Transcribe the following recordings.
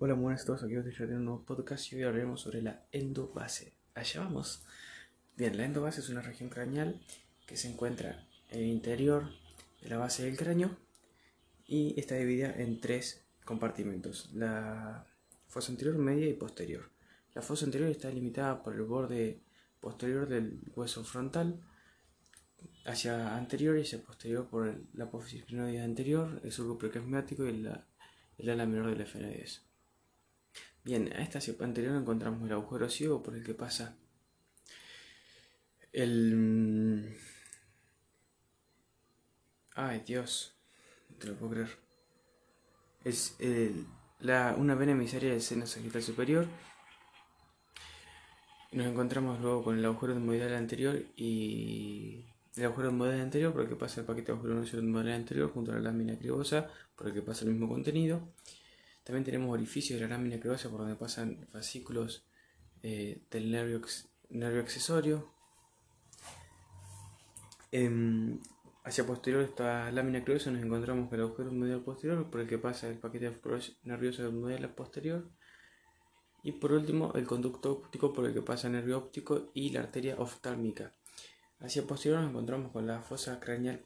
Hola, buenas a todos, aquí os traer un nuevo podcast y hoy hablaremos sobre la endobase. Allá vamos. Bien, la endobase es una región craneal que se encuentra en el interior de la base del cráneo y está dividida en tres compartimentos, la fosa anterior, media y posterior. La fosa anterior está limitada por el borde posterior del hueso frontal hacia anterior y hacia posterior por la apófisis crinoidea anterior, el surco prequiasmático y el ala menor del efenoides. Bien, a esta anterior encontramos el agujero ciego por el que pasa el... Ay, Dios, no te lo puedo creer. Es la, una vena emisaria del seno sagital superior. Nos encontramos luego con el agujero hemorroidal anterior y el agujero hemorroidal anterior por el que pasa el paquete de agujero hemorroidal anterior junto a la lámina cribosa por el que pasa el mismo contenido. También tenemos orificios de la lámina creosa por donde pasan fascículos eh, del nervio, nervio accesorio. Em, hacia posterior esta lámina creosa nos encontramos con el agujero medial posterior por el que pasa el paquete nervioso medial posterior. Y por último, el conducto óptico por el que pasa el nervio óptico y la arteria oftálmica. Hacia posterior nos encontramos con la fosa craneal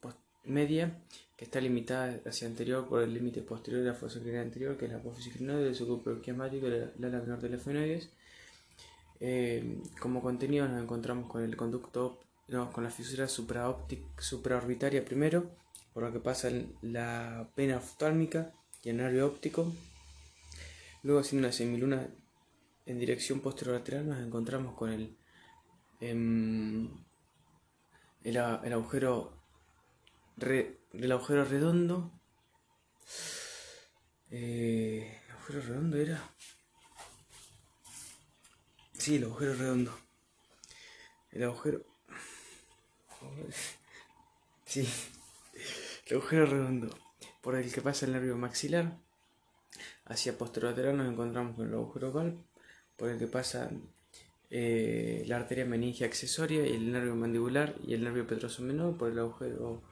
media que está limitada hacia anterior por el límite posterior de la fosa anterior, que es la apófisis crinoide, del sucupio y la, la menor de la efenoides. Eh, como contenido nos encontramos con el conducto, con la fisura supraorbitaria primero, por lo que pasa la pena oftálmica y el nervio óptico. Luego haciendo una semiluna en dirección posterolateral nos encontramos con el, el, el agujero el agujero redondo. Eh, ¿El agujero redondo era? Sí, el agujero redondo. El agujero. Sí, el agujero redondo por el que pasa el nervio maxilar. Hacia posterolateral nos encontramos con el agujero valve por el que pasa eh, la arteria meningia accesoria y el nervio mandibular y el nervio petroso menor por el agujero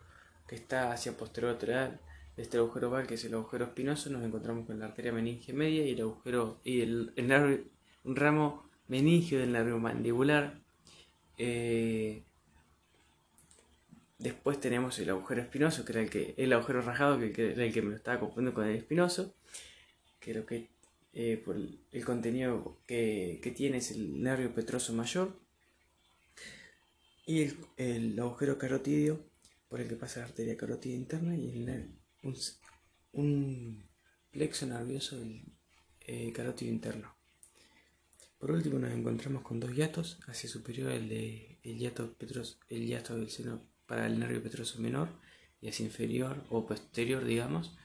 que está hacia posterior lateral de este agujero val, que es el agujero espinoso, nos encontramos con la arteria meninge media y el agujero y el, nervio, un ramo meningio del nervio mandibular. Eh, después tenemos el agujero espinoso, que era el que el agujero rajado, que, era el que me lo estaba confundiendo con el espinoso, que lo que eh, por el, contenido que, tiene es el nervio petroso mayor y el, el agujero carotidio por el que pasa la arteria carótida interna y un, plexo nervioso del eh, carótido interno. Por último nos encontramos con dos hiatos, hacia superior el de el hiato, el hiato del seno para el nervio petroso menor y hacia inferior o posterior, digamos,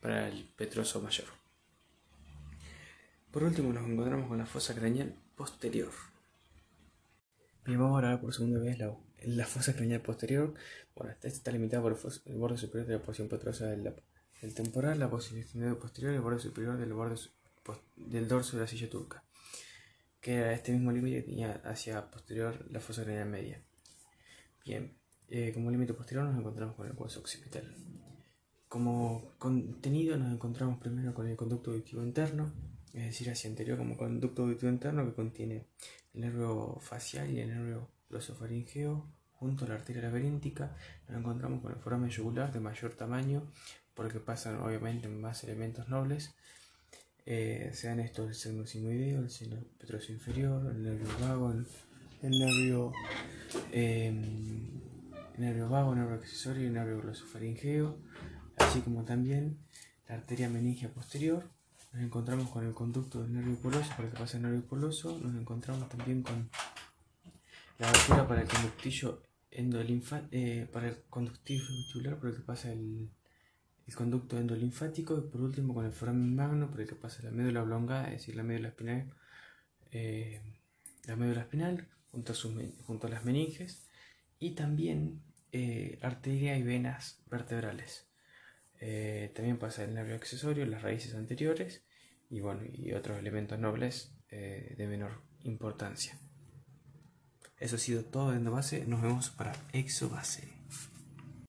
para el petroso mayor. Por último nos encontramos con la fosa craneal posterior. Bien, vamos a hablar por segunda vez la la fosa craneal posterior, bueno, esta está limitada por el, borde superior de la porción petrosa del, temporal, la posición posterior, el borde superior del borde del dorso de la silla turca, que era este mismo límite tenía hacia posterior la fosa craneal media. Bien, eh, como límite posterior nos encontramos con el hueso occipital. Como contenido nos encontramos primero con el conducto auditivo interno, es decir, hacia anterior como conducto auditivo interno que contiene el nervio facial y el nervio glosofaringeo junto a la arteria laberíntica. Nos encontramos con el foramen yugular de mayor tamaño, porque pasan obviamente más elementos nobles. Eh, sean estos el seno sinoideo, el seno petroso inferior, el nervio vago, el, nervio, em, el nervio vago, el nervio accesorio y el nervio glosofaringeo, así como también la arteria meningia posterior. Nos encontramos con el conducto del nervio poloso, para que pasa el nervio poloso. Nos encontramos también con la abertura para el conductillo endolinfático, eh, para el conductillo vestibular por el que pasa el, conducto endolinfático y por último con el foramen magno por el que pasa la médula oblongada, es decir, la médula espinal, eh, la médula espinal junto a, junto a las meninges y también eh, arteria y venas vertebrales. También pasa el nervio accesorio, las raíces anteriores y, bueno, y otros elementos nobles de menor importancia. Eso ha sido todo de Endobase. Nos vemos para Exobase.